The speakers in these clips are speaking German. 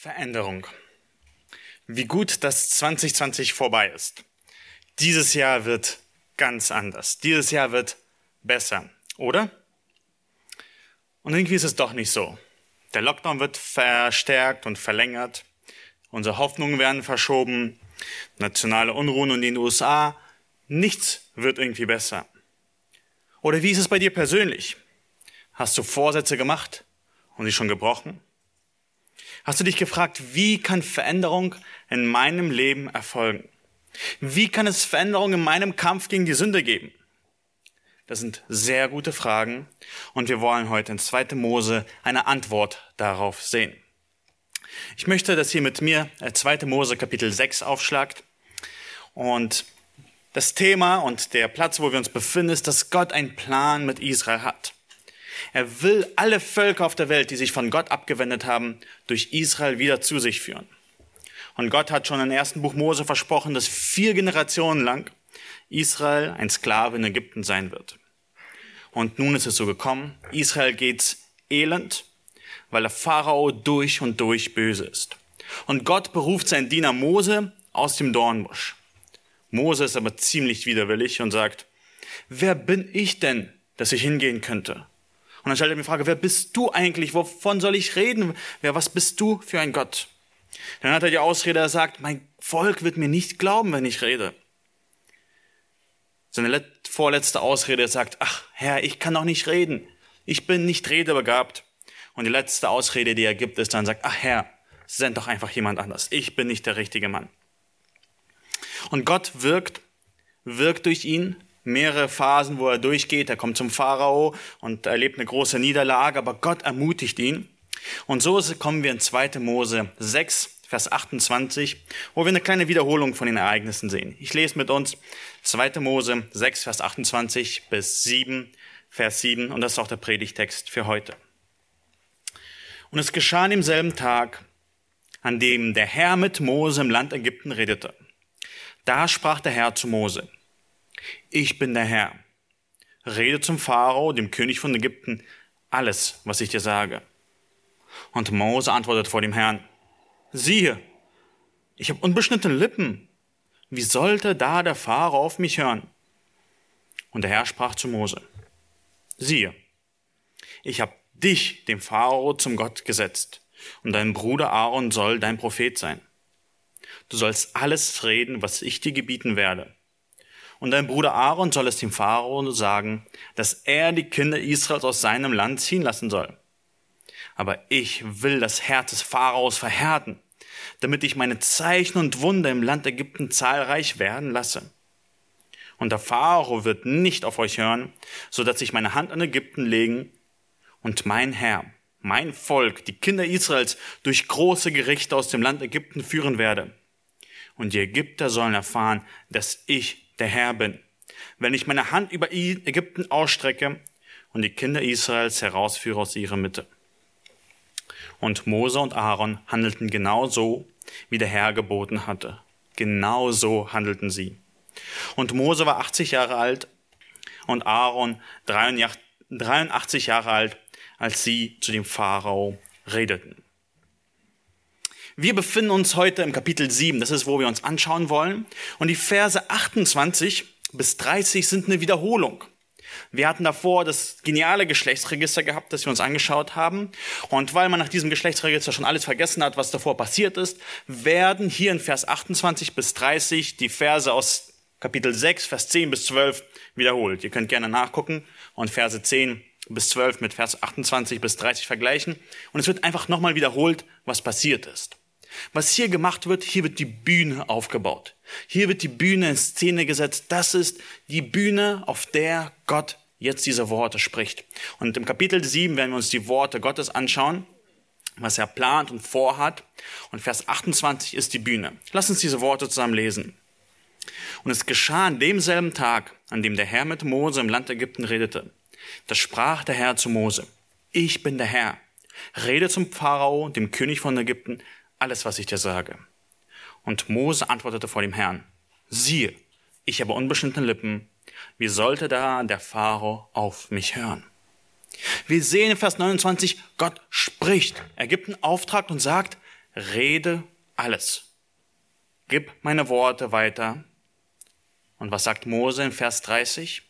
Veränderung. Wie gut, dass 2020 vorbei ist. Dieses Jahr wird ganz anders. Dieses Jahr wird besser, oder? Und irgendwie ist es doch nicht so. Der Lockdown wird verstärkt und verlängert. Unsere Hoffnungen werden verschoben. Nationale Unruhen in den USA. Nichts wird irgendwie besser. Oder wie ist es bei dir persönlich? Hast du Vorsätze gemacht und sie schon gebrochen? Hast du dich gefragt, wie kann Veränderung in meinem Leben erfolgen? Wie kann es Veränderung in meinem Kampf gegen die Sünde geben? Das sind sehr gute Fragen und wir wollen heute in 2. Mose eine Antwort darauf sehen. Ich möchte, dass ihr mit mir 2. Äh, Mose Kapitel 6 aufschlagt und das Thema und der Platz, wo wir uns befinden, ist, dass Gott einen Plan mit Israel hat. Er will alle Völker auf der Welt, die sich von Gott abgewendet haben, durch Israel wieder zu sich führen. Und Gott hat schon im ersten Buch Mose versprochen, dass vier Generationen lang Israel ein Sklave in Ägypten sein wird. Und nun ist es so gekommen. Israel geht's elend, weil der Pharao durch und durch böse ist. Und Gott beruft seinen Diener Mose aus dem Dornbusch. Mose ist aber ziemlich widerwillig und sagt, wer bin ich denn, dass ich hingehen könnte? Und dann stellt er mir die Frage, wer bist du eigentlich? Wovon soll ich reden? Wer, was bist du für ein Gott? Dann hat er die Ausrede, er sagt, mein Volk wird mir nicht glauben, wenn ich rede. Seine vorletzte Ausrede, er sagt, ach Herr, ich kann doch nicht reden. Ich bin nicht redebegabt. Und die letzte Ausrede, die er gibt, ist dann, sagt, ach Herr, send doch einfach jemand anders. Ich bin nicht der richtige Mann. Und Gott wirkt, wirkt durch ihn, mehrere Phasen, wo er durchgeht. Er kommt zum Pharao und erlebt eine große Niederlage, aber Gott ermutigt ihn. Und so kommen wir in 2. Mose 6, Vers 28, wo wir eine kleine Wiederholung von den Ereignissen sehen. Ich lese mit uns 2. Mose 6, Vers 28 bis 7, Vers 7 und das ist auch der Predigtext für heute. Und es geschah an demselben Tag, an dem der Herr mit Mose im Land Ägypten redete. Da sprach der Herr zu Mose, ich bin der Herr. Rede zum Pharao, dem König von Ägypten, alles, was ich dir sage. Und Mose antwortet vor dem Herrn, siehe, ich habe unbeschnittene Lippen. Wie sollte da der Pharao auf mich hören? Und der Herr sprach zu Mose, siehe, ich habe dich, dem Pharao, zum Gott gesetzt, und dein Bruder Aaron soll dein Prophet sein. Du sollst alles reden, was ich dir gebieten werde. Und dein Bruder Aaron soll es dem Pharao sagen, dass er die Kinder Israels aus seinem Land ziehen lassen soll. Aber ich will das Herz des Pharaos verhärten, damit ich meine Zeichen und Wunder im Land Ägypten zahlreich werden lasse. Und der Pharao wird nicht auf euch hören, so dass ich meine Hand an Ägypten legen und mein Herr, mein Volk, die Kinder Israels durch große Gerichte aus dem Land Ägypten führen werde. Und die Ägypter sollen erfahren, dass ich der Herr bin. Wenn ich meine Hand über Ägypten ausstrecke und die Kinder Israels herausführe aus ihrer Mitte. Und Mose und Aaron handelten genau so, wie der Herr geboten hatte. Genau so handelten sie. Und Mose war 80 Jahre alt und Aaron 83 Jahre alt, als sie zu dem Pharao redeten. Wir befinden uns heute im Kapitel 7, das ist, wo wir uns anschauen wollen. Und die Verse 28 bis 30 sind eine Wiederholung. Wir hatten davor das geniale Geschlechtsregister gehabt, das wir uns angeschaut haben. Und weil man nach diesem Geschlechtsregister schon alles vergessen hat, was davor passiert ist, werden hier in Vers 28 bis 30 die Verse aus Kapitel 6, Vers 10 bis 12 wiederholt. Ihr könnt gerne nachgucken und Verse 10 bis 12 mit Vers 28 bis 30 vergleichen. Und es wird einfach nochmal wiederholt, was passiert ist. Was hier gemacht wird, hier wird die Bühne aufgebaut. Hier wird die Bühne in Szene gesetzt. Das ist die Bühne, auf der Gott jetzt diese Worte spricht. Und im Kapitel 7 werden wir uns die Worte Gottes anschauen, was er plant und vorhat. Und Vers 28 ist die Bühne. Lass uns diese Worte zusammen lesen. Und es geschah an demselben Tag, an dem der Herr mit Mose im Land Ägypten redete. Da sprach der Herr zu Mose, ich bin der Herr. Rede zum Pharao, dem König von Ägypten, alles, was ich dir sage. Und Mose antwortete vor dem Herrn, siehe, ich habe unbeschnittene Lippen, wie sollte da der Pharao auf mich hören? Wir sehen in Vers 29, Gott spricht. Er gibt einen Auftrag und sagt, rede alles. Gib meine Worte weiter. Und was sagt Mose in Vers 30?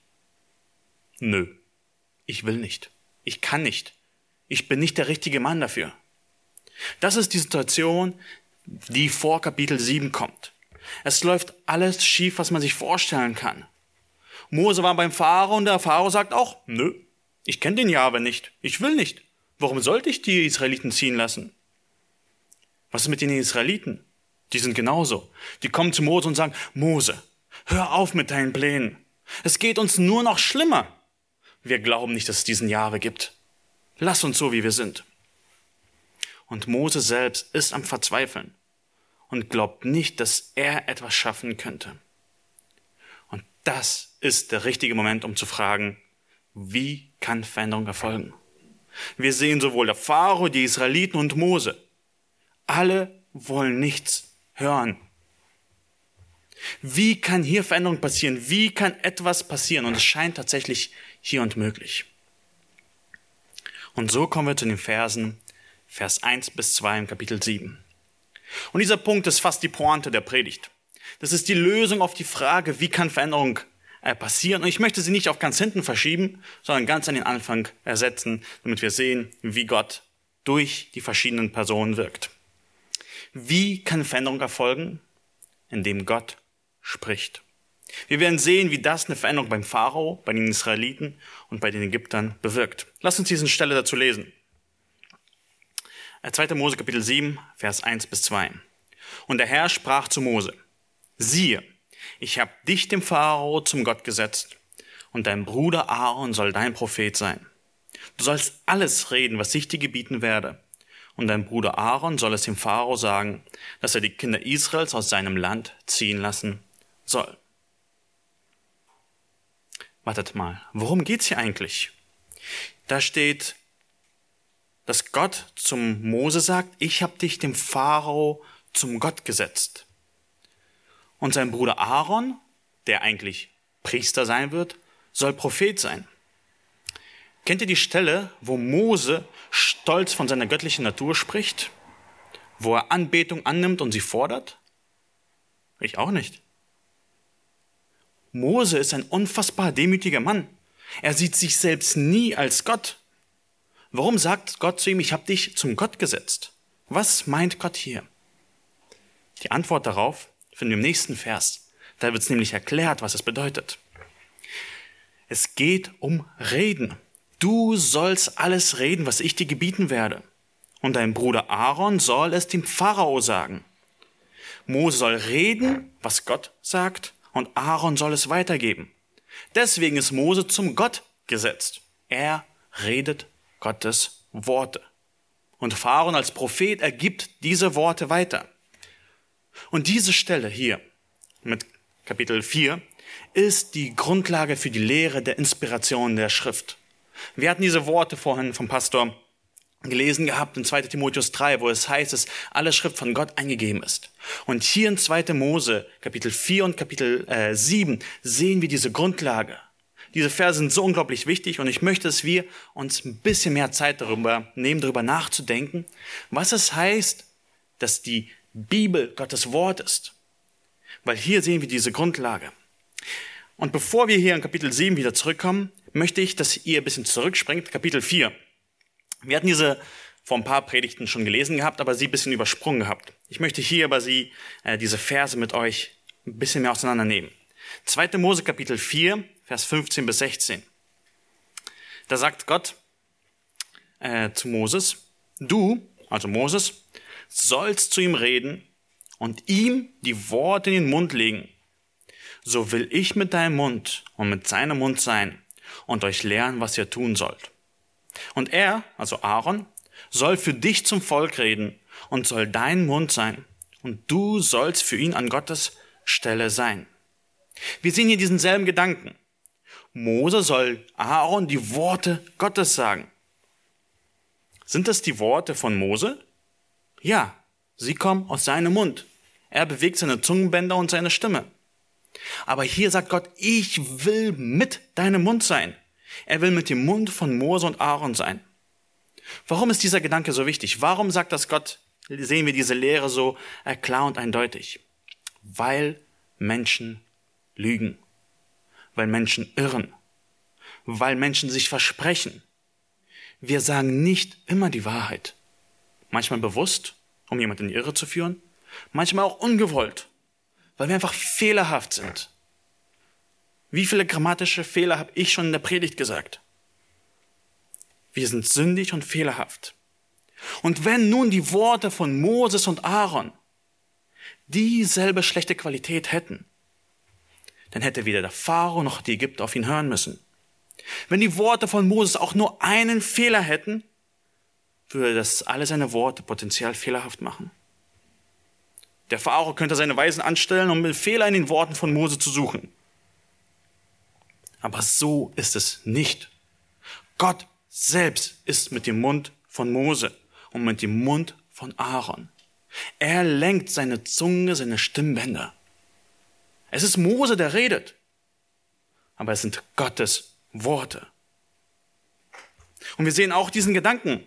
Nö, ich will nicht. Ich kann nicht. Ich bin nicht der richtige Mann dafür. Das ist die Situation, die vor Kapitel 7 kommt. Es läuft alles schief, was man sich vorstellen kann. Mose war beim Pharao und der Pharao sagt auch, nö, ich kenne den Jahwe nicht, ich will nicht. Warum sollte ich die Israeliten ziehen lassen? Was ist mit den Israeliten? Die sind genauso. Die kommen zu Mose und sagen, Mose, hör auf mit deinen Plänen. Es geht uns nur noch schlimmer. Wir glauben nicht, dass es diesen Jahwe gibt. Lass uns so, wie wir sind. Und Mose selbst ist am Verzweifeln und glaubt nicht, dass er etwas schaffen könnte. Und das ist der richtige Moment, um zu fragen, wie kann Veränderung erfolgen? Wir sehen sowohl der Pharao, die Israeliten und Mose. Alle wollen nichts hören. Wie kann hier Veränderung passieren? Wie kann etwas passieren? Und es scheint tatsächlich hier und möglich. Und so kommen wir zu den Versen, Vers 1 bis 2 im Kapitel 7. Und dieser Punkt ist fast die Pointe der Predigt. Das ist die Lösung auf die Frage, wie kann Veränderung äh, passieren. Und ich möchte sie nicht auf ganz hinten verschieben, sondern ganz an den Anfang ersetzen, damit wir sehen, wie Gott durch die verschiedenen Personen wirkt. Wie kann Veränderung erfolgen? Indem Gott spricht. Wir werden sehen, wie das eine Veränderung beim Pharao, bei den Israeliten und bei den Ägyptern bewirkt. Lass uns diese Stelle dazu lesen. 2. Äh, Mose Kapitel 7, Vers 1 bis 2. Und der Herr sprach zu Mose, siehe, ich habe dich dem Pharao zum Gott gesetzt, und dein Bruder Aaron soll dein Prophet sein. Du sollst alles reden, was ich dir gebieten werde. Und dein Bruder Aaron soll es dem Pharao sagen, dass er die Kinder Israels aus seinem Land ziehen lassen soll. Wartet mal, worum geht's hier eigentlich? Da steht, dass Gott zum Mose sagt, ich habe dich dem Pharao zum Gott gesetzt. Und sein Bruder Aaron, der eigentlich Priester sein wird, soll Prophet sein. Kennt ihr die Stelle, wo Mose stolz von seiner göttlichen Natur spricht? Wo er Anbetung annimmt und sie fordert? Ich auch nicht. Mose ist ein unfassbar demütiger Mann. Er sieht sich selbst nie als Gott. Warum sagt Gott zu ihm, ich habe dich zum Gott gesetzt? Was meint Gott hier? Die Antwort darauf finden wir im nächsten Vers. Da wird es nämlich erklärt, was es bedeutet. Es geht um Reden. Du sollst alles reden, was ich dir gebieten werde. Und dein Bruder Aaron soll es dem Pharao sagen. Mose soll reden, was Gott sagt, und Aaron soll es weitergeben. Deswegen ist Mose zum Gott gesetzt. Er redet Gottes Worte. Und Pharaon als Prophet ergibt diese Worte weiter. Und diese Stelle hier mit Kapitel 4 ist die Grundlage für die Lehre der Inspiration der Schrift. Wir hatten diese Worte vorhin vom Pastor gelesen gehabt in 2 Timotheus 3, wo es heißt, dass alle Schrift von Gott eingegeben ist. Und hier in 2. Mose, Kapitel 4 und Kapitel äh, 7, sehen wir diese Grundlage. Diese Verse sind so unglaublich wichtig und ich möchte, dass wir uns ein bisschen mehr Zeit darüber nehmen, darüber nachzudenken, was es heißt, dass die Bibel Gottes Wort ist. Weil hier sehen wir diese Grundlage. Und bevor wir hier in Kapitel 7 wieder zurückkommen, möchte ich, dass ihr ein bisschen zurückspringt, Kapitel 4. Wir hatten diese vor ein paar Predigten schon gelesen gehabt, aber sie ein bisschen übersprungen gehabt. Ich möchte hier aber sie, äh, diese Verse mit euch ein bisschen mehr auseinandernehmen. 2. Mose Kapitel 4, Vers 15 bis 16. Da sagt Gott äh, zu Moses, du, also Moses, sollst zu ihm reden und ihm die Worte in den Mund legen. So will ich mit deinem Mund und mit seinem Mund sein und euch lernen, was ihr tun sollt. Und er, also Aaron, soll für dich zum Volk reden und soll dein Mund sein. Und du sollst für ihn an Gottes Stelle sein. Wir sehen hier diesen selben Gedanken. Mose soll Aaron die Worte Gottes sagen. Sind das die Worte von Mose? Ja, sie kommen aus seinem Mund. Er bewegt seine Zungenbänder und seine Stimme. Aber hier sagt Gott, ich will mit deinem Mund sein. Er will mit dem Mund von Mose und Aaron sein. Warum ist dieser Gedanke so wichtig? Warum sagt das Gott sehen wir diese Lehre so klar und eindeutig. Weil Menschen lügen, weil Menschen irren, weil Menschen sich versprechen. Wir sagen nicht immer die Wahrheit. Manchmal bewusst, um jemanden in die Irre zu führen, manchmal auch ungewollt, weil wir einfach fehlerhaft sind. Wie viele grammatische Fehler habe ich schon in der Predigt gesagt? Wir sind sündig und fehlerhaft. Und wenn nun die Worte von Moses und Aaron dieselbe schlechte Qualität hätten, dann hätte weder der Pharao noch die Ägypter auf ihn hören müssen. Wenn die Worte von Moses auch nur einen Fehler hätten, würde das alle seine Worte potenziell fehlerhaft machen. Der Pharao könnte seine Weisen anstellen, um Fehler in den Worten von Mose zu suchen. Aber so ist es nicht. Gott selbst ist mit dem Mund von Mose und mit dem Mund von Aaron. Er lenkt seine Zunge, seine Stimmbänder. Es ist Mose, der redet. Aber es sind Gottes Worte. Und wir sehen auch diesen Gedanken,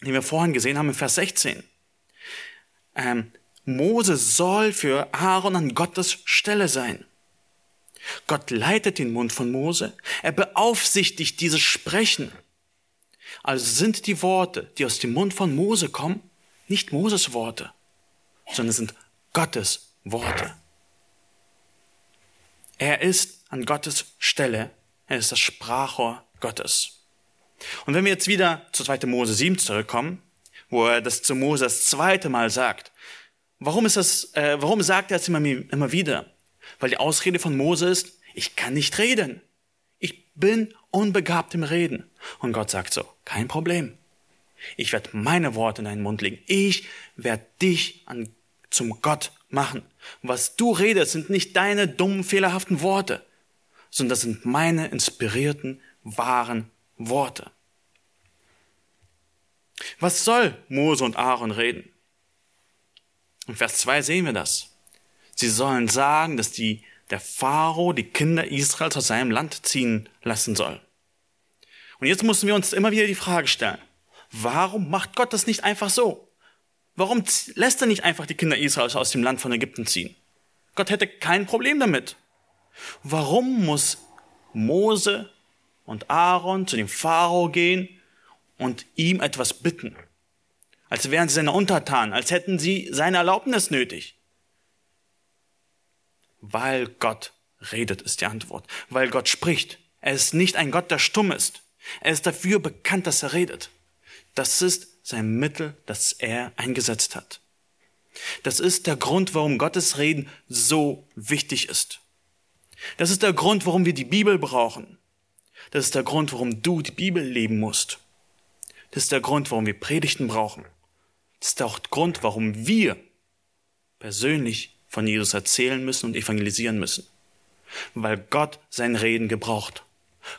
den wir vorhin gesehen haben in Vers 16. Ähm, Mose soll für Aaron an Gottes Stelle sein. Gott leitet den Mund von Mose. Er beaufsichtigt dieses Sprechen. Also sind die Worte, die aus dem Mund von Mose kommen, nicht Moses Worte, sondern sind Gottes Worte. Er ist an Gottes Stelle. Er ist das Sprachrohr Gottes. Und wenn wir jetzt wieder zu 2. Mose 7 zurückkommen, wo er das zu Mose das zweite Mal sagt, warum ist das, äh, warum sagt er es immer, immer wieder? Weil die Ausrede von Mose ist, ich kann nicht reden. Ich bin unbegabt im Reden. Und Gott sagt so, kein Problem. Ich werde meine Worte in deinen Mund legen. Ich werde dich an, zum Gott machen. was du redest, sind nicht deine dummen, fehlerhaften Worte, sondern das sind meine inspirierten, wahren Worte. Was soll Mose und Aaron reden? In Vers 2 sehen wir das. Sie sollen sagen, dass die, der Pharao die Kinder Israels aus seinem Land ziehen lassen soll. Und jetzt müssen wir uns immer wieder die Frage stellen, warum macht Gott das nicht einfach so? Warum lässt er nicht einfach die Kinder Israels aus dem Land von Ägypten ziehen? Gott hätte kein Problem damit. Warum muss Mose und Aaron zu dem Pharao gehen und ihm etwas bitten? Als wären sie seine Untertanen, als hätten sie seine Erlaubnis nötig. Weil Gott redet, ist die Antwort. Weil Gott spricht. Er ist nicht ein Gott, der stumm ist. Er ist dafür bekannt, dass er redet. Das ist sein Mittel, das er eingesetzt hat. Das ist der Grund, warum Gottes Reden so wichtig ist. Das ist der Grund, warum wir die Bibel brauchen. Das ist der Grund, warum du die Bibel leben musst. Das ist der Grund, warum wir Predigten brauchen. Das ist auch der Grund, warum wir persönlich von Jesus erzählen müssen und evangelisieren müssen. Weil Gott sein Reden gebraucht.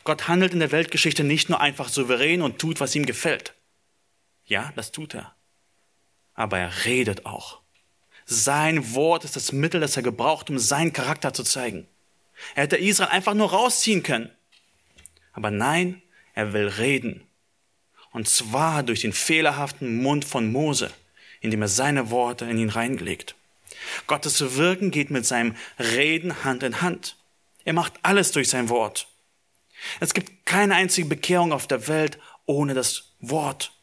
Gott handelt in der Weltgeschichte nicht nur einfach souverän und tut, was ihm gefällt. Ja, das tut er. Aber er redet auch. Sein Wort ist das Mittel, das er gebraucht, um seinen Charakter zu zeigen. Er hätte Israel einfach nur rausziehen können. Aber nein, er will reden. Und zwar durch den fehlerhaften Mund von Mose, indem er seine Worte in ihn reingelegt. Gottes Wirken geht mit seinem Reden Hand in Hand. Er macht alles durch sein Wort. Es gibt keine einzige Bekehrung auf der Welt ohne das Wort.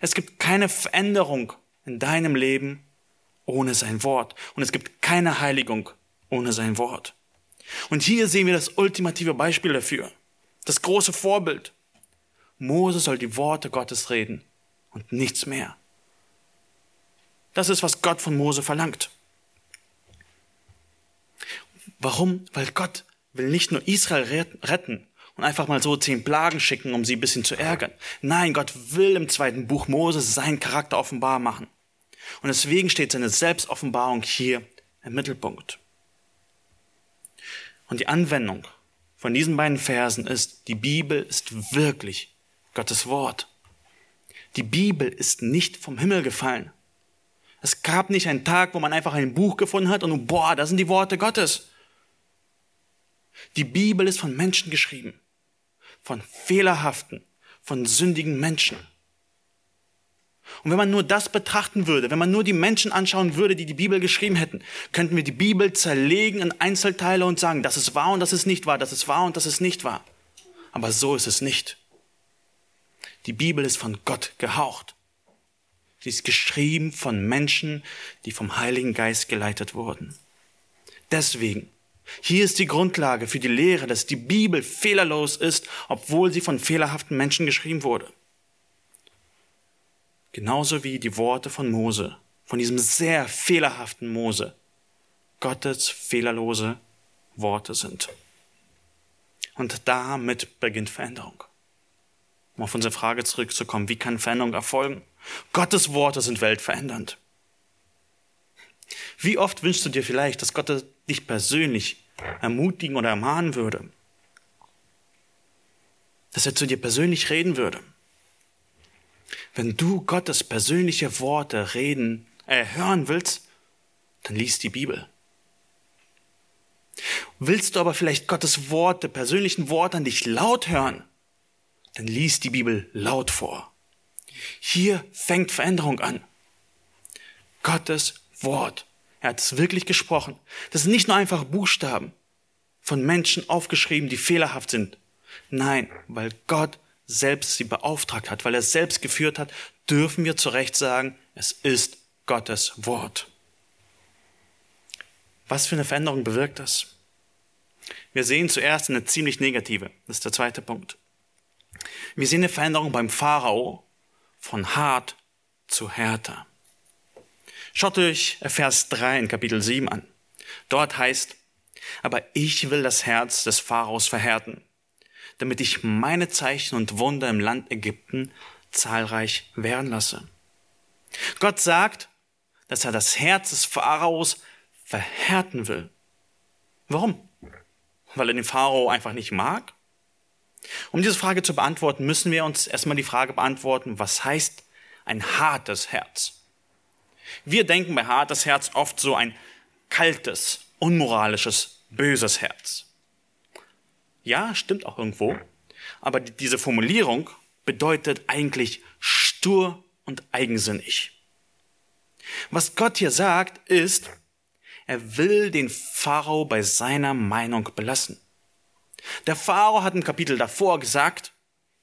Es gibt keine Veränderung in deinem Leben ohne sein Wort. Und es gibt keine Heiligung ohne sein Wort. Und hier sehen wir das ultimative Beispiel dafür. Das große Vorbild. Mose soll die Worte Gottes reden und nichts mehr. Das ist, was Gott von Mose verlangt. Warum? Weil Gott will nicht nur Israel retten und einfach mal so zehn Plagen schicken, um sie ein bisschen zu ärgern. Nein, Gott will im zweiten Buch Moses seinen Charakter offenbar machen. Und deswegen steht seine Selbstoffenbarung hier im Mittelpunkt. Und die Anwendung von diesen beiden Versen ist, die Bibel ist wirklich Gottes Wort. Die Bibel ist nicht vom Himmel gefallen. Es gab nicht einen Tag, wo man einfach ein Buch gefunden hat und boah, da sind die Worte Gottes. Die Bibel ist von Menschen geschrieben. Von fehlerhaften, von sündigen Menschen. Und wenn man nur das betrachten würde, wenn man nur die Menschen anschauen würde, die die Bibel geschrieben hätten, könnten wir die Bibel zerlegen in Einzelteile und sagen, das ist wahr und das ist nicht wahr, das ist wahr und das ist nicht wahr. Aber so ist es nicht. Die Bibel ist von Gott gehaucht. Sie ist geschrieben von Menschen, die vom Heiligen Geist geleitet wurden. Deswegen, hier ist die Grundlage für die Lehre, dass die Bibel fehlerlos ist, obwohl sie von fehlerhaften Menschen geschrieben wurde. Genauso wie die Worte von Mose, von diesem sehr fehlerhaften Mose, Gottes fehlerlose Worte sind. Und damit beginnt Veränderung. Um auf unsere Frage zurückzukommen, wie kann Veränderung erfolgen? Gottes Worte sind weltverändernd. Wie oft wünschst du dir vielleicht, dass Gott dich persönlich ermutigen oder ermahnen würde? Dass er zu dir persönlich reden würde? Wenn du Gottes persönliche Worte reden, äh, hören willst, dann liest die Bibel. Willst du aber vielleicht Gottes Worte, persönlichen Worte an dich laut hören, dann liest die Bibel laut vor. Hier fängt Veränderung an. Gottes Wort. Er hat es wirklich gesprochen. Das sind nicht nur einfach Buchstaben von Menschen aufgeschrieben, die fehlerhaft sind. Nein, weil Gott selbst sie beauftragt hat, weil er selbst geführt hat, dürfen wir zu Recht sagen, es ist Gottes Wort. Was für eine Veränderung bewirkt das? Wir sehen zuerst eine ziemlich negative. Das ist der zweite Punkt. Wir sehen eine Veränderung beim Pharao von hart zu härter. Schaut euch Vers 3 in Kapitel 7 an. Dort heißt, aber ich will das Herz des Pharaos verhärten, damit ich meine Zeichen und Wunder im Land Ägypten zahlreich werden lasse. Gott sagt, dass er das Herz des Pharaos verhärten will. Warum? Weil er den Pharao einfach nicht mag? Um diese Frage zu beantworten, müssen wir uns erstmal die Frage beantworten, was heißt ein hartes Herz? Wir denken bei hartes Herz oft so ein kaltes, unmoralisches, böses Herz. Ja, stimmt auch irgendwo. Aber diese Formulierung bedeutet eigentlich stur und eigensinnig. Was Gott hier sagt, ist, er will den Pharao bei seiner Meinung belassen. Der Pharao hat im Kapitel davor gesagt,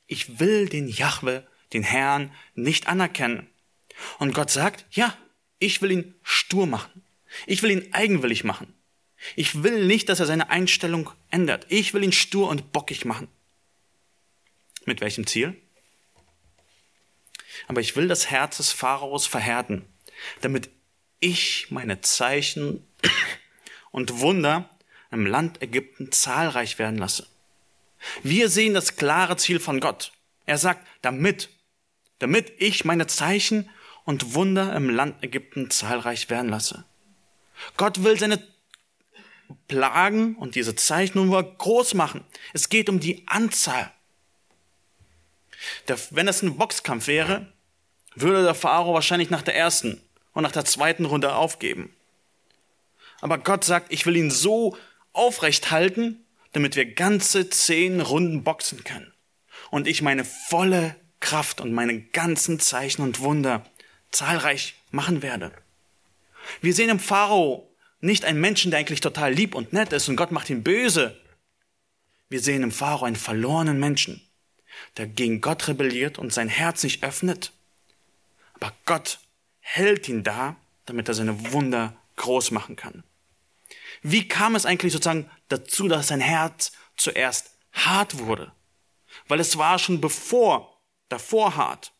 ich will den Jahwe, den Herrn, nicht anerkennen. Und Gott sagt, ja, ich will ihn stur machen. Ich will ihn eigenwillig machen. Ich will nicht, dass er seine Einstellung ändert. Ich will ihn stur und bockig machen. Mit welchem Ziel? Aber ich will das Herz des Pharaos verhärten, damit ich meine Zeichen und Wunder im Land Ägypten zahlreich werden lasse. Wir sehen das klare Ziel von Gott. Er sagt, damit, damit ich meine Zeichen und Wunder im Land Ägypten zahlreich werden lasse. Gott will seine Plagen und diese Zeichnungen groß machen. Es geht um die Anzahl. Wenn es ein Boxkampf wäre, würde der Pharao wahrscheinlich nach der ersten und nach der zweiten Runde aufgeben. Aber Gott sagt, ich will ihn so aufrecht halten, damit wir ganze zehn Runden boxen können. Und ich meine volle Kraft und meine ganzen Zeichen und Wunder zahlreich machen werde. Wir sehen im Pharao nicht einen Menschen, der eigentlich total lieb und nett ist und Gott macht ihn böse. Wir sehen im Pharao einen verlorenen Menschen, der gegen Gott rebelliert und sein Herz nicht öffnet. Aber Gott hält ihn da, damit er seine Wunder groß machen kann. Wie kam es eigentlich sozusagen dazu, dass sein Herz zuerst hart wurde? Weil es war schon bevor, davor hart.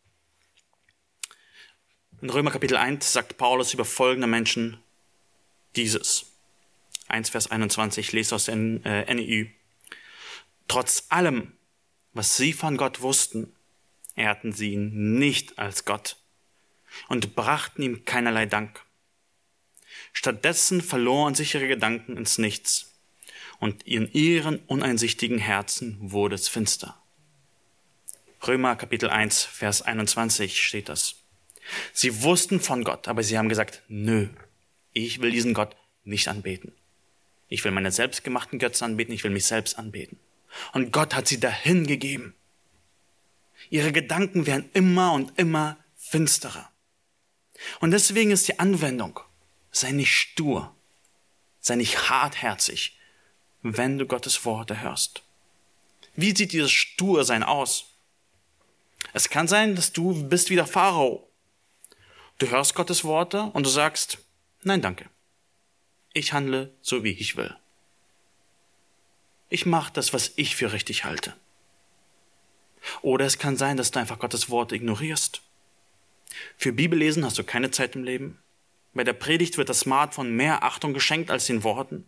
In Römer Kapitel 1 sagt Paulus über folgende Menschen dieses. 1 Vers 21, ich lese aus den äh, NEU. Trotz allem, was sie von Gott wussten, ehrten sie ihn nicht als Gott und brachten ihm keinerlei Dank. Stattdessen verloren sich ihre Gedanken ins Nichts und in ihren uneinsichtigen Herzen wurde es finster. Römer Kapitel 1, Vers 21 steht das. Sie wussten von Gott, aber sie haben gesagt, nö, ich will diesen Gott nicht anbeten. Ich will meine selbstgemachten Götzen anbeten, ich will mich selbst anbeten. Und Gott hat sie dahin gegeben. Ihre Gedanken werden immer und immer finsterer. Und deswegen ist die Anwendung, sei nicht stur, sei nicht hartherzig, wenn du Gottes Worte hörst. Wie sieht dieses Stursein aus? Es kann sein, dass du bist wie der Pharao. Du hörst Gottes Worte und du sagst, nein, danke. Ich handle so, wie ich will. Ich mache das, was ich für richtig halte. Oder es kann sein, dass du einfach Gottes Worte ignorierst. Für Bibellesen hast du keine Zeit im Leben. Bei der Predigt wird das Smartphone mehr Achtung geschenkt als den Worten.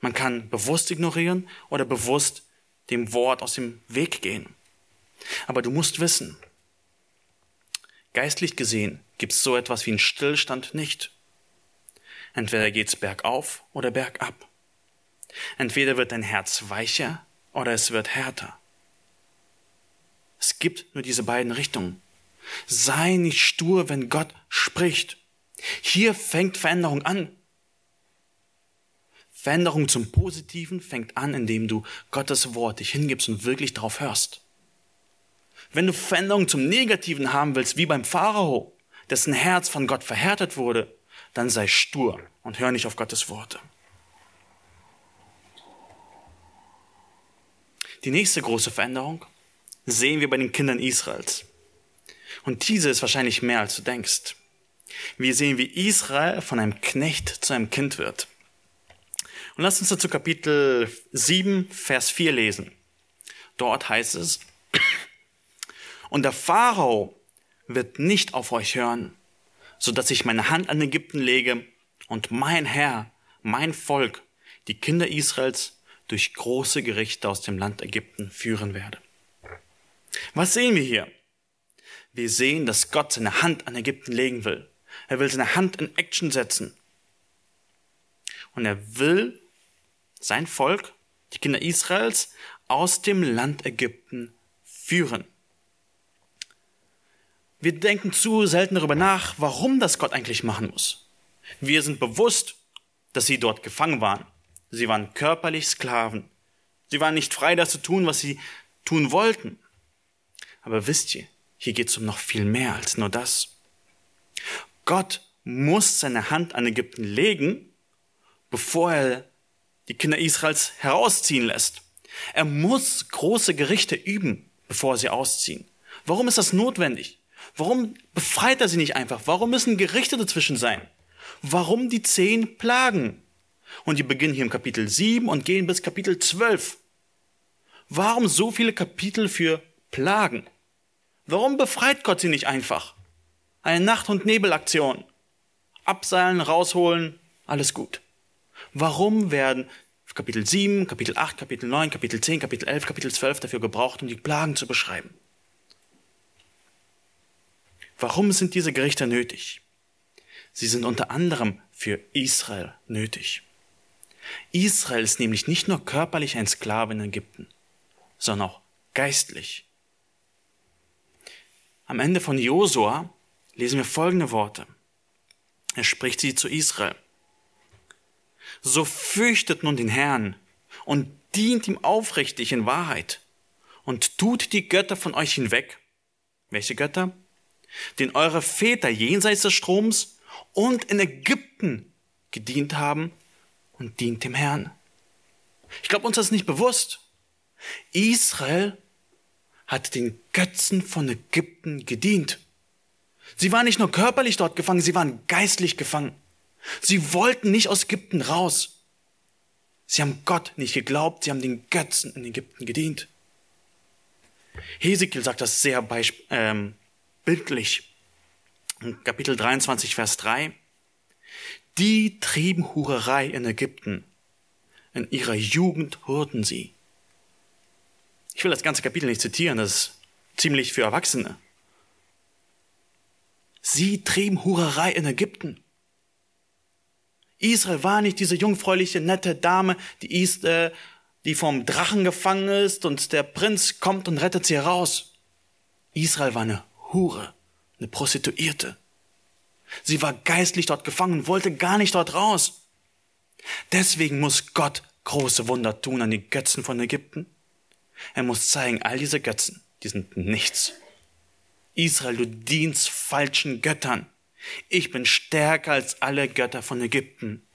Man kann bewusst ignorieren oder bewusst dem Wort aus dem Weg gehen. Aber du musst wissen, geistlich gesehen gibt es so etwas wie einen Stillstand nicht. Entweder geht's bergauf oder bergab. Entweder wird dein Herz weicher oder es wird härter. Es gibt nur diese beiden Richtungen. Sei nicht stur, wenn Gott spricht. Hier fängt Veränderung an. Veränderung zum Positiven fängt an, indem du Gottes Wort dich hingibst und wirklich darauf hörst. Wenn du Veränderung zum Negativen haben willst, wie beim Pharao, dessen Herz von Gott verhärtet wurde, dann sei stur und hör nicht auf Gottes Worte. Die nächste große Veränderung sehen wir bei den Kindern Israels. Und diese ist wahrscheinlich mehr, als du denkst. Wir sehen, wie Israel von einem Knecht zu einem Kind wird. Und lass uns dazu Kapitel 7, Vers 4 lesen. Dort heißt es, und der Pharao wird nicht auf euch hören, so dass ich meine Hand an Ägypten lege und mein Herr, mein Volk, die Kinder Israels durch große Gerichte aus dem Land Ägypten führen werde. Was sehen wir hier? Wir sehen, dass Gott seine Hand an Ägypten legen will. Er will seine Hand in Action setzen. Und er will sein Volk, die Kinder Israels, aus dem Land Ägypten führen. Wir denken zu selten darüber nach, warum das Gott eigentlich machen muss. Wir sind bewusst, dass sie dort gefangen waren. Sie waren körperlich Sklaven. Sie waren nicht frei, das zu tun, was sie tun wollten. Aber wisst ihr, hier geht es um noch viel mehr als nur das. Gott muss seine Hand an Ägypten legen, bevor er die Kinder Israels herausziehen lässt. Er muss große Gerichte üben, bevor sie ausziehen. Warum ist das notwendig? Warum befreit er sie nicht einfach? Warum müssen Gerichte dazwischen sein? Warum die zehn Plagen? Und die beginnen hier im Kapitel 7 und gehen bis Kapitel 12. Warum so viele Kapitel für Plagen? Warum befreit Gott sie nicht einfach? Eine Nacht- und Nebelaktion. Abseilen, rausholen, alles gut. Warum werden Kapitel 7, Kapitel 8, Kapitel 9, Kapitel 10, Kapitel 11, Kapitel 12 dafür gebraucht, um die Plagen zu beschreiben? Warum sind diese Gerichte nötig? Sie sind unter anderem für Israel nötig. Israel ist nämlich nicht nur körperlich ein Sklave in Ägypten, sondern auch geistlich. Am Ende von Josua lesen wir folgende Worte. Er spricht sie zu Israel. So fürchtet nun den Herrn und dient ihm aufrichtig in Wahrheit und tut die Götter von euch hinweg. Welche Götter? Den eure Väter jenseits des Stroms und in Ägypten gedient haben und dient dem Herrn. Ich glaube, uns ist nicht bewusst. Israel hat den Götzen von Ägypten gedient. Sie waren nicht nur körperlich dort gefangen, sie waren geistlich gefangen. Sie wollten nicht aus Ägypten raus. Sie haben Gott nicht geglaubt, sie haben den Götzen in Ägypten gedient. Hesekiel sagt das sehr ähm, bildlich. Kapitel 23, Vers 3. Die trieben Hurerei in Ägypten. In ihrer Jugend hurten sie. Ich will das ganze Kapitel nicht zitieren, das ist ziemlich für Erwachsene. Sie trieben Hurerei in Ägypten. Israel war nicht diese jungfräuliche, nette Dame, die, ist, äh, die vom Drachen gefangen ist und der Prinz kommt und rettet sie heraus. Israel war eine Hure, eine Prostituierte. Sie war geistlich dort gefangen und wollte gar nicht dort raus. Deswegen muss Gott große Wunder tun an die Götzen von Ägypten. Er muss zeigen, all diese Götzen, die sind nichts. Israel, du dienst falschen Göttern. Ich bin stärker als alle Götter von Ägypten.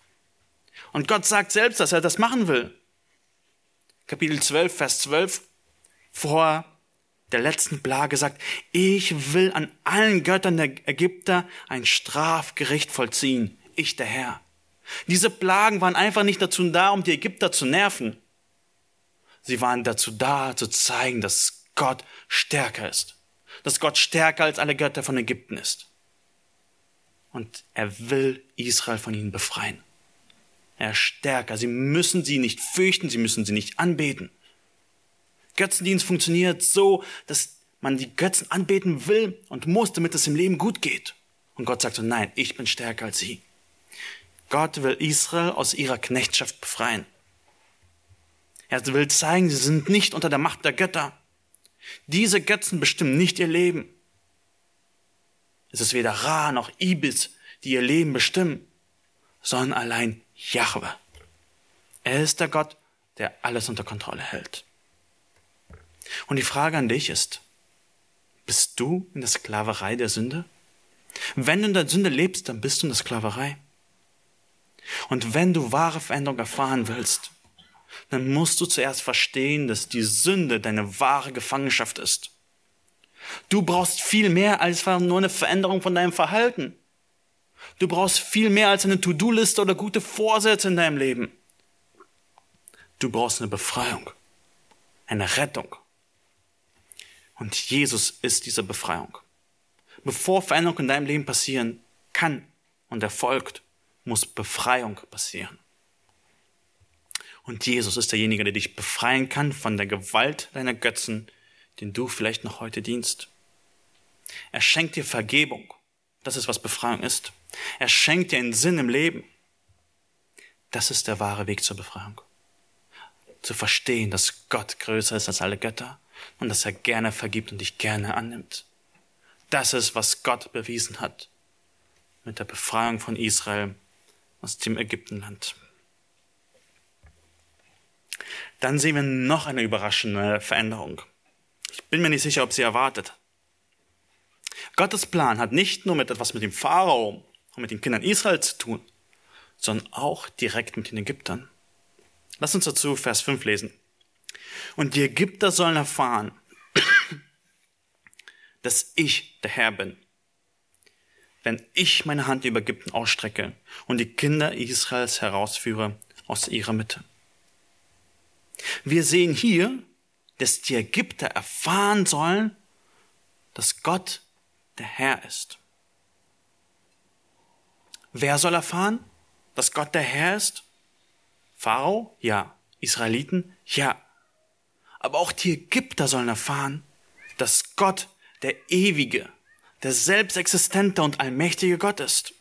Und Gott sagt selbst, dass er das machen will. Kapitel 12, Vers 12, vor der letzten Plage sagt, ich will an allen Göttern der Ägypter ein Strafgericht vollziehen. Ich, der Herr. Diese Plagen waren einfach nicht dazu da, um die Ägypter zu nerven. Sie waren dazu da, zu zeigen, dass Gott stärker ist. Dass Gott stärker als alle Götter von Ägypten ist. Und er will Israel von ihnen befreien. Er ist stärker. Sie müssen sie nicht fürchten, sie müssen sie nicht anbeten. Götzendienst funktioniert so, dass man die Götzen anbeten will und muss, damit es im Leben gut geht. Und Gott sagt so, nein, ich bin stärker als sie. Gott will Israel aus ihrer Knechtschaft befreien. Er will zeigen, sie sind nicht unter der Macht der Götter. Diese Götzen bestimmen nicht ihr Leben. Es ist weder Ra noch Ibis, die ihr Leben bestimmen, sondern allein Jahwe. Er ist der Gott, der alles unter Kontrolle hält. Und die Frage an dich ist, bist du in der Sklaverei der Sünde? Wenn du in der Sünde lebst, dann bist du in der Sklaverei. Und wenn du wahre Veränderung erfahren willst, dann musst du zuerst verstehen, dass die Sünde deine wahre Gefangenschaft ist. Du brauchst viel mehr als nur eine Veränderung von deinem Verhalten. Du brauchst viel mehr als eine To-Do-Liste oder gute Vorsätze in deinem Leben. Du brauchst eine Befreiung, eine Rettung. Und Jesus ist diese Befreiung. Bevor Veränderung in deinem Leben passieren kann und erfolgt, muss Befreiung passieren. Und Jesus ist derjenige, der dich befreien kann von der Gewalt deiner Götzen, den du vielleicht noch heute dienst. Er schenkt dir Vergebung. Das ist, was Befreiung ist. Er schenkt dir einen Sinn im Leben. Das ist der wahre Weg zur Befreiung. Zu verstehen, dass Gott größer ist als alle Götter und dass er gerne vergibt und dich gerne annimmt. Das ist, was Gott bewiesen hat mit der Befreiung von Israel aus dem Ägyptenland. Dann sehen wir noch eine überraschende Veränderung. Ich bin mir nicht sicher, ob sie erwartet. Gottes Plan hat nicht nur mit etwas mit dem Pharao und mit den Kindern Israel zu tun, sondern auch direkt mit den Ägyptern. Lass uns dazu Vers 5 lesen. Und die Ägypter sollen erfahren, dass ich der Herr bin, wenn ich meine Hand über Ägypten ausstrecke und die Kinder Israels herausführe aus ihrer Mitte. Wir sehen hier, dass die Ägypter erfahren sollen, dass Gott der Herr ist. Wer soll erfahren, dass Gott der Herr ist? Pharao? Ja. Israeliten? Ja. Aber auch die Ägypter sollen erfahren, dass Gott der ewige, der selbstexistente und allmächtige Gott ist.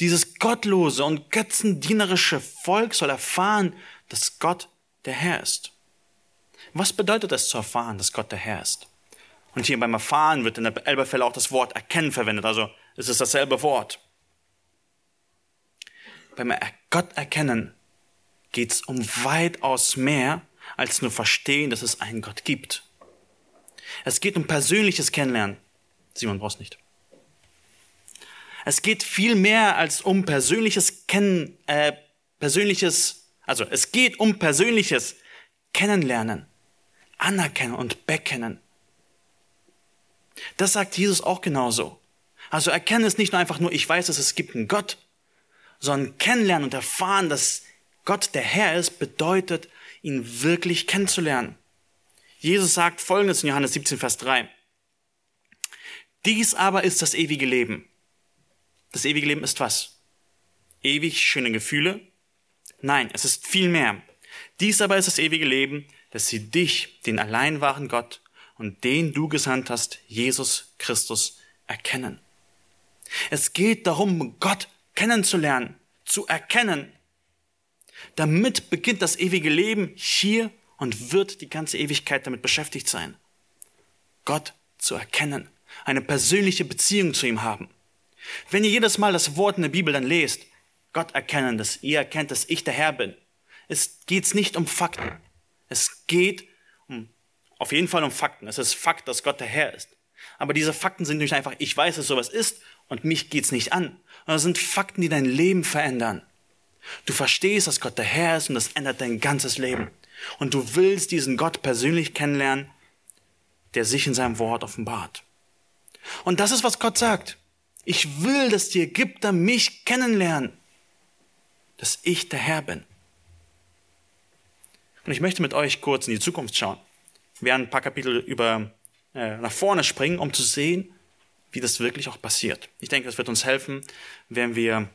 Dieses gottlose und götzendienerische Volk soll erfahren, dass Gott der Herr ist. Was bedeutet es zu erfahren, dass Gott der Herr ist? Und hier beim Erfahren wird in der Elberfälle auch das Wort erkennen verwendet, also es ist dasselbe Wort. Beim Gott erkennen geht es um weitaus mehr als nur verstehen, dass es einen Gott gibt. Es geht um persönliches Kennenlernen. Simon brauchst nicht. Es geht viel mehr als um persönliches Kennen, äh, persönliches, also es geht um persönliches Kennenlernen, Anerkennen und Bekennen. Das sagt Jesus auch genauso. Also erkennen es nicht nur einfach nur, ich weiß, dass es gibt einen Gott, sondern kennenlernen und erfahren, dass Gott der Herr ist, bedeutet, ihn wirklich kennenzulernen. Jesus sagt Folgendes in Johannes 17, Vers 3. Dies aber ist das ewige Leben. Das ewige Leben ist was? Ewig schöne Gefühle? Nein, es ist viel mehr. Dies aber ist das ewige Leben, dass sie dich, den allein wahren Gott und den du gesandt hast, Jesus Christus, erkennen. Es geht darum, Gott kennenzulernen, zu erkennen. Damit beginnt das ewige Leben hier und wird die ganze Ewigkeit damit beschäftigt sein. Gott zu erkennen, eine persönliche Beziehung zu ihm haben. Wenn ihr jedes Mal das Wort in der Bibel dann lest, Gott erkennen, dass ihr erkennt, dass ich der Herr bin, es geht nicht um Fakten. Es geht um, auf jeden Fall um Fakten. Es ist Fakt, dass Gott der Herr ist. Aber diese Fakten sind nicht einfach, ich weiß, dass sowas ist und mich geht's nicht an. Sondern das sind Fakten, die dein Leben verändern. Du verstehst, dass Gott der Herr ist und das ändert dein ganzes Leben. Und du willst diesen Gott persönlich kennenlernen, der sich in seinem Wort offenbart. Und das ist, was Gott sagt. Ich will, dass die Ägypter mich kennenlernen, dass ich der Herr bin. Und ich möchte mit euch kurz in die Zukunft schauen. Wir werden ein paar Kapitel über, äh, nach vorne springen, um zu sehen, wie das wirklich auch passiert. Ich denke, das wird uns helfen, wenn wir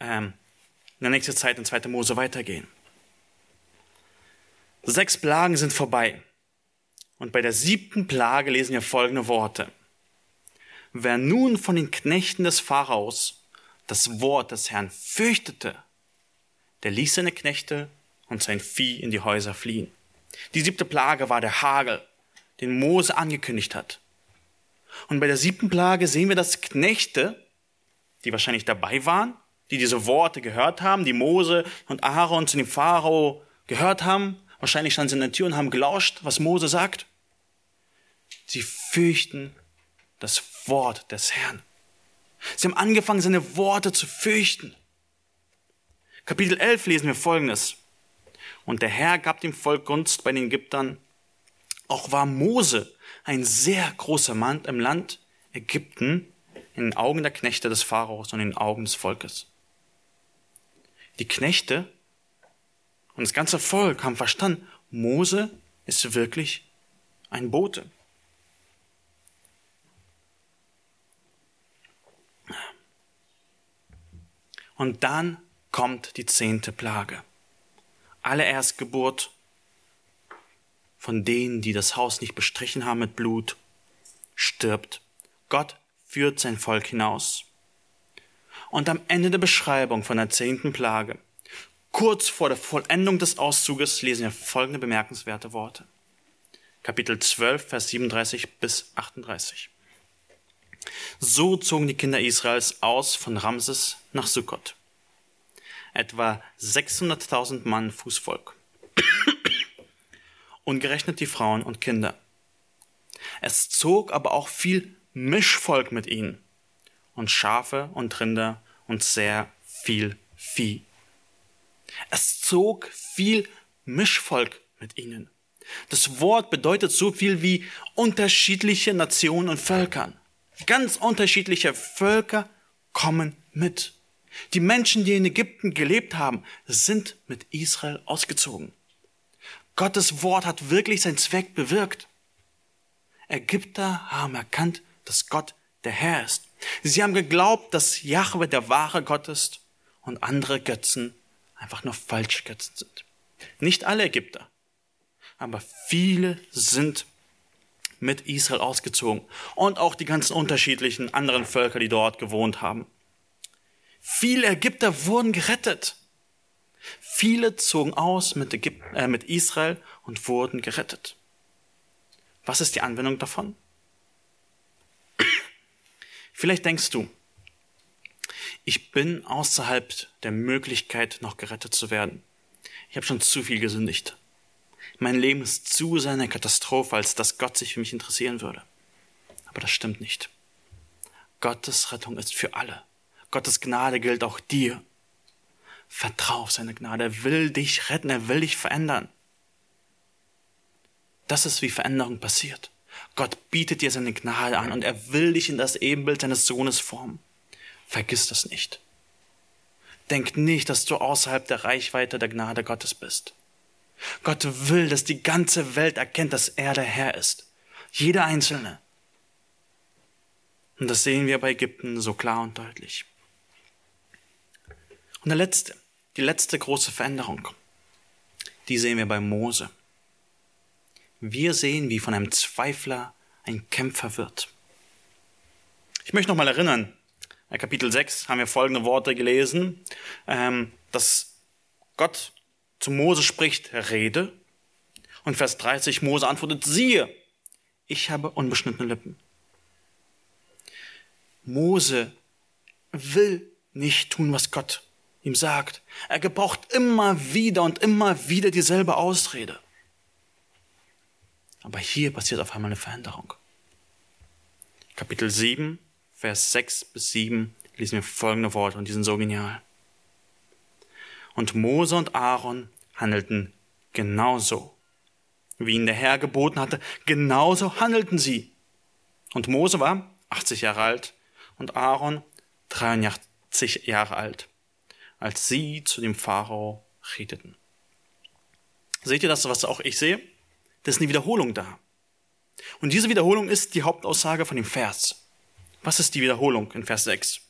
ähm, in der nächsten Zeit in 2. Mose weitergehen. Sechs Plagen sind vorbei. Und bei der siebten Plage lesen wir folgende Worte. Wer nun von den Knechten des Pharaos das Wort des Herrn fürchtete, der ließ seine Knechte und sein Vieh in die Häuser fliehen. Die siebte Plage war der Hagel, den Mose angekündigt hat. Und bei der siebten Plage sehen wir, dass Knechte, die wahrscheinlich dabei waren, die diese Worte gehört haben, die Mose und Aaron zu dem Pharao gehört haben, wahrscheinlich standen sie in der Tür und haben gelauscht, was Mose sagt. Sie fürchten das Wort des Herrn. Sie haben angefangen, seine Worte zu fürchten. Kapitel 11 lesen wir Folgendes. Und der Herr gab dem Volk Gunst bei den Ägyptern. Auch war Mose ein sehr großer Mann im Land Ägypten in den Augen der Knechte des Pharaos und in den Augen des Volkes. Die Knechte und das ganze Volk haben verstanden, Mose ist wirklich ein Bote. Und dann kommt die zehnte Plage alle Erstgeburt von denen, die das Haus nicht bestrichen haben mit Blut, stirbt. Gott führt sein Volk hinaus. Und am Ende der Beschreibung von der zehnten Plage, kurz vor der Vollendung des Auszuges, lesen wir folgende bemerkenswerte Worte. Kapitel 12, Vers 37 bis 38. So zogen die Kinder Israels aus von Ramses nach Sukkot etwa 600.000 Mann Fußvolk. Ungerechnet die Frauen und Kinder. Es zog aber auch viel Mischvolk mit ihnen und Schafe und Rinder und sehr viel Vieh. Es zog viel Mischvolk mit ihnen. Das Wort bedeutet so viel wie unterschiedliche Nationen und Völkern. Ganz unterschiedliche Völker kommen mit. Die Menschen, die in Ägypten gelebt haben, sind mit Israel ausgezogen. Gottes Wort hat wirklich seinen Zweck bewirkt. Ägypter haben erkannt, dass Gott der Herr ist. Sie haben geglaubt, dass Jahwe der wahre Gott ist und andere Götzen einfach nur falsche Götzen sind. Nicht alle Ägypter, aber viele sind mit Israel ausgezogen und auch die ganzen unterschiedlichen anderen Völker, die dort gewohnt haben. Viele Ägypter wurden gerettet. Viele zogen aus mit, Ägypt, äh, mit Israel und wurden gerettet. Was ist die Anwendung davon? Vielleicht denkst du, ich bin außerhalb der Möglichkeit, noch gerettet zu werden. Ich habe schon zu viel gesündigt. Mein Leben ist zu sehr eine Katastrophe, als dass Gott sich für mich interessieren würde. Aber das stimmt nicht. Gottes Rettung ist für alle. Gottes Gnade gilt auch dir. Vertrau auf seine Gnade. Er will dich retten, er will dich verändern. Das ist, wie Veränderung passiert. Gott bietet dir seine Gnade an und er will dich in das Ebenbild seines Sohnes formen. Vergiss das nicht. Denk nicht, dass du außerhalb der Reichweite der Gnade Gottes bist. Gott will, dass die ganze Welt erkennt, dass er der Herr ist. Jeder Einzelne. Und das sehen wir bei Ägypten so klar und deutlich. Und der letzte, die letzte große Veränderung, die sehen wir bei Mose. Wir sehen, wie von einem Zweifler ein Kämpfer wird. Ich möchte noch mal erinnern, in Kapitel 6 haben wir folgende Worte gelesen, ähm, dass Gott zu Mose spricht, rede. Und Vers 30, Mose antwortet, siehe, ich habe unbeschnittene Lippen. Mose will nicht tun, was Gott ihm sagt. Er gebraucht immer wieder und immer wieder dieselbe Ausrede. Aber hier passiert auf einmal eine Veränderung. Kapitel 7, Vers 6 bis 7 lesen wir folgende Worte und die sind so genial. Und Mose und Aaron handelten genauso, wie ihnen der Herr geboten hatte, genauso handelten sie. Und Mose war 80 Jahre alt und Aaron 83 Jahre alt, als sie zu dem Pharao redeten. Seht ihr das, was auch ich sehe? Das ist eine Wiederholung da. Und diese Wiederholung ist die Hauptaussage von dem Vers. Was ist die Wiederholung in Vers 6?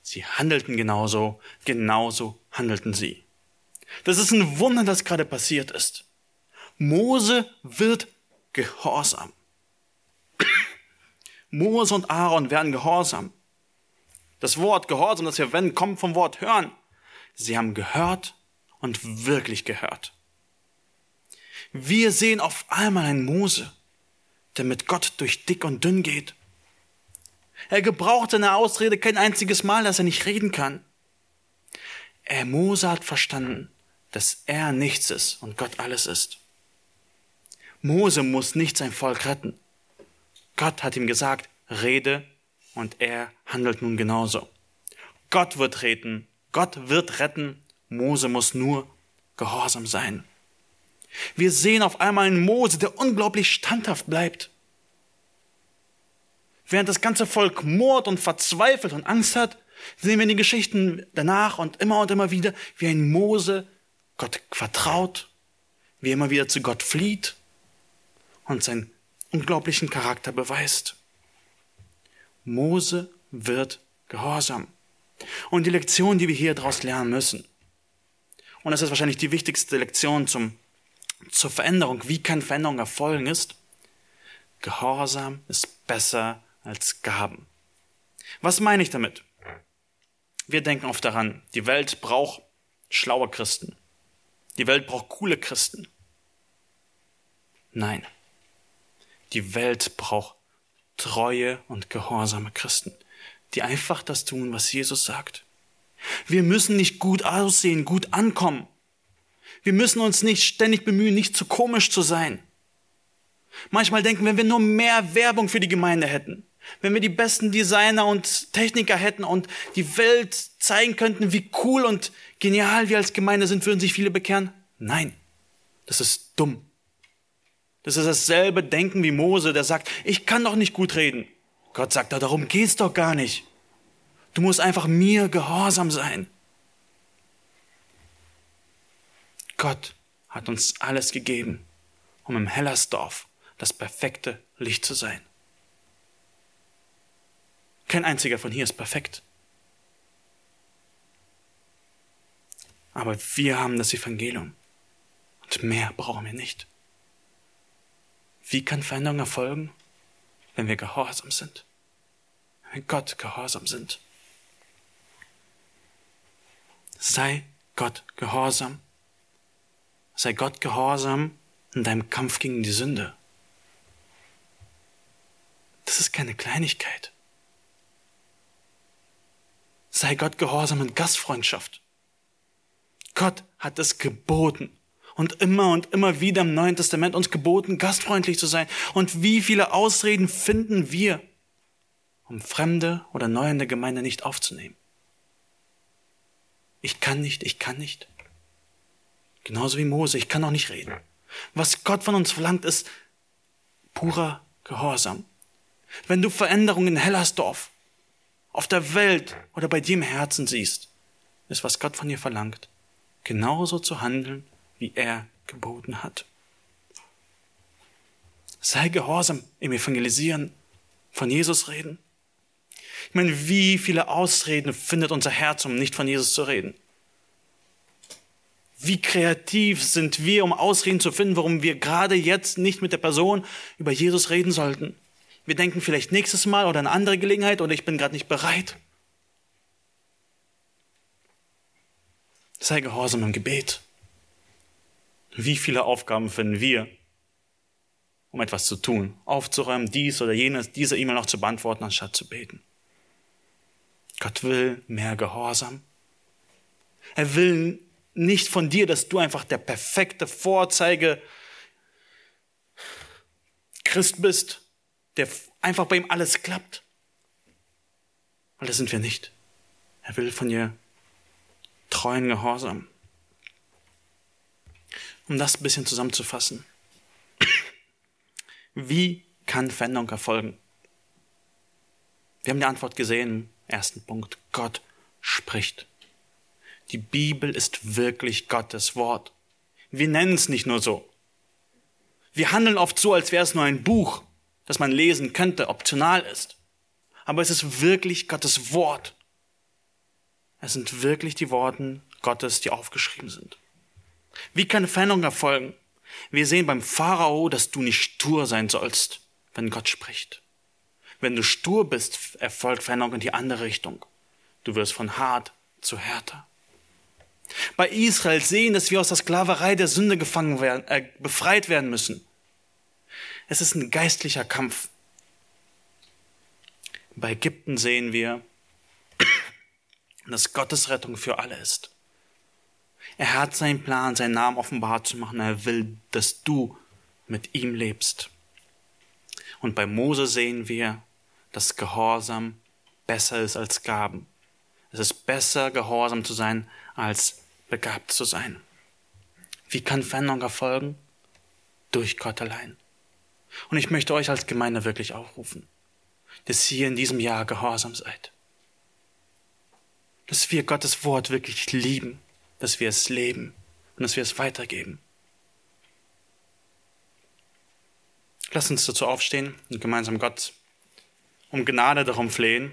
Sie handelten genauso, genauso handelten sie. Das ist ein Wunder, das gerade passiert ist. Mose wird gehorsam. Mose und Aaron werden gehorsam. Das Wort Gehorsam, das wir wenden, kommt vom Wort hören. Sie haben gehört und wirklich gehört. Wir sehen auf einmal einen Mose, der mit Gott durch dick und dünn geht. Er gebraucht seine Ausrede kein einziges Mal, dass er nicht reden kann. Er Mose hat verstanden, dass er nichts ist und Gott alles ist. Mose muss nicht sein Volk retten. Gott hat ihm gesagt, rede und er handelt nun genauso. Gott wird retten, Gott wird retten, Mose muss nur gehorsam sein. Wir sehen auf einmal einen Mose, der unglaublich standhaft bleibt. Während das ganze Volk murrt und verzweifelt und Angst hat, sehen wir in den Geschichten danach und immer und immer wieder, wie ein Mose Gott vertraut, wie er immer wieder zu Gott flieht und seinen unglaublichen Charakter beweist. Mose wird gehorsam. Und die Lektion, die wir hier daraus lernen müssen, und das ist wahrscheinlich die wichtigste Lektion zum, zur Veränderung, wie kann Veränderung erfolgen, ist, Gehorsam ist besser als Gaben. Was meine ich damit? Wir denken oft daran, die Welt braucht schlaue Christen. Die Welt braucht coole Christen. Nein, die Welt braucht treue und gehorsame Christen, die einfach das tun, was Jesus sagt. Wir müssen nicht gut aussehen, gut ankommen. Wir müssen uns nicht ständig bemühen, nicht zu komisch zu sein. Manchmal denken, wenn wir nur mehr Werbung für die Gemeinde hätten, wenn wir die besten Designer und Techniker hätten und die Welt zeigen könnten, wie cool und genial wir als Gemeinde sind, würden sich viele bekehren? Nein, das ist dumm. Das ist dasselbe Denken wie Mose, der sagt, ich kann doch nicht gut reden. Gott sagt, darum geht's doch gar nicht. Du musst einfach mir gehorsam sein. Gott hat uns alles gegeben, um im Hellersdorf das perfekte Licht zu sein. Kein einziger von hier ist perfekt. Aber wir haben das Evangelium. Und mehr brauchen wir nicht. Wie kann Veränderung erfolgen? Wenn wir gehorsam sind. Wenn Gott gehorsam sind. Sei Gott gehorsam. Sei Gott gehorsam in deinem Kampf gegen die Sünde. Das ist keine Kleinigkeit. Sei Gott gehorsam in Gastfreundschaft. Gott hat es geboten und immer und immer wieder im Neuen Testament uns geboten, gastfreundlich zu sein. Und wie viele Ausreden finden wir, um Fremde oder Neue in der Gemeinde nicht aufzunehmen? Ich kann nicht, ich kann nicht. Genauso wie Mose, ich kann auch nicht reden. Was Gott von uns verlangt, ist purer Gehorsam. Wenn du Veränderungen in Hellersdorf, auf der Welt oder bei dir im Herzen siehst, ist, was Gott von dir verlangt, genauso zu handeln, wie er geboten hat. Sei gehorsam im Evangelisieren, von Jesus reden. Ich meine, wie viele Ausreden findet unser Herz, um nicht von Jesus zu reden? Wie kreativ sind wir, um Ausreden zu finden, warum wir gerade jetzt nicht mit der Person über Jesus reden sollten? Wir denken vielleicht nächstes Mal oder eine andere Gelegenheit oder ich bin gerade nicht bereit. Sei gehorsam im Gebet. Wie viele Aufgaben finden wir, um etwas zu tun, aufzuräumen, dies oder jenes, diese E-Mail noch zu beantworten, anstatt zu beten. Gott will mehr Gehorsam. Er will nicht von dir, dass du einfach der perfekte Vorzeige Christ bist, der einfach bei ihm alles klappt. Weil das sind wir nicht. Er will von dir treuen Gehorsam. Um das ein bisschen zusammenzufassen. Wie kann Veränderung erfolgen? Wir haben die Antwort gesehen im ersten Punkt. Gott spricht. Die Bibel ist wirklich Gottes Wort. Wir nennen es nicht nur so. Wir handeln oft so, als wäre es nur ein Buch, das man lesen könnte, optional ist. Aber es ist wirklich Gottes Wort. Es sind wirklich die Worte Gottes, die aufgeschrieben sind. Wie kann Veränderung erfolgen? Wir sehen beim Pharao, dass du nicht stur sein sollst, wenn Gott spricht. Wenn du stur bist, erfolgt Veränderung in die andere Richtung. Du wirst von hart zu härter. Bei Israel sehen, dass wir aus der Sklaverei der Sünde gefangen werden, äh, befreit werden müssen. Es ist ein geistlicher Kampf. Bei Ägypten sehen wir, dass Gottes Rettung für alle ist. Er hat seinen Plan, seinen Namen offenbar zu machen. Er will, dass du mit ihm lebst. Und bei Mose sehen wir, dass Gehorsam besser ist als Gaben. Es ist besser, gehorsam zu sein, als begabt zu sein. Wie kann Veränderung erfolgen? Durch Gott allein. Und ich möchte euch als Gemeinde wirklich aufrufen, dass ihr in diesem Jahr gehorsam seid. Dass wir Gottes Wort wirklich lieben, dass wir es leben und dass wir es weitergeben. Lasst uns dazu aufstehen und gemeinsam Gott um Gnade darum flehen,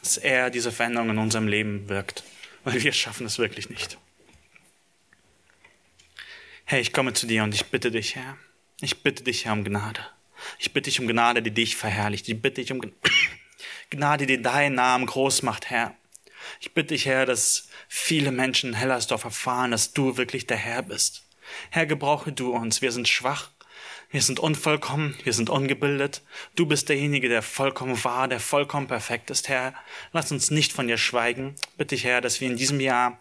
dass er diese Veränderung in unserem Leben wirkt, weil wir schaffen es wirklich nicht. Herr, ich komme zu dir und ich bitte dich, Herr, ich bitte dich, Herr, um Gnade. Ich bitte dich um Gnade, die dich verherrlicht. Ich bitte dich um Gnade, die deinen Namen groß macht, Herr. Ich bitte dich, Herr, dass viele Menschen in Hellersdorf erfahren, dass du wirklich der Herr bist. Herr, gebrauche du uns. Wir sind schwach, wir sind unvollkommen, wir sind ungebildet. Du bist derjenige, der vollkommen wahr, der vollkommen perfekt ist, Herr. Lass uns nicht von dir schweigen. Bitte ich, Herr, dass wir in diesem Jahr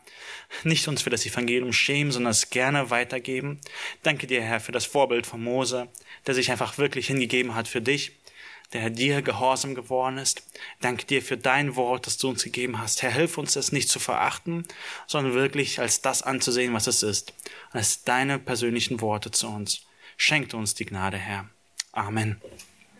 nicht uns für das Evangelium schämen, sondern es gerne weitergeben. Danke dir, Herr, für das Vorbild von Mose, der sich einfach wirklich hingegeben hat für dich der dir gehorsam geworden ist. Danke dir für dein Wort, das du uns gegeben hast. Herr, hilf uns, es nicht zu verachten, sondern wirklich als das anzusehen, was es ist. Als deine persönlichen Worte zu uns. Schenkt uns die Gnade, Herr. Amen.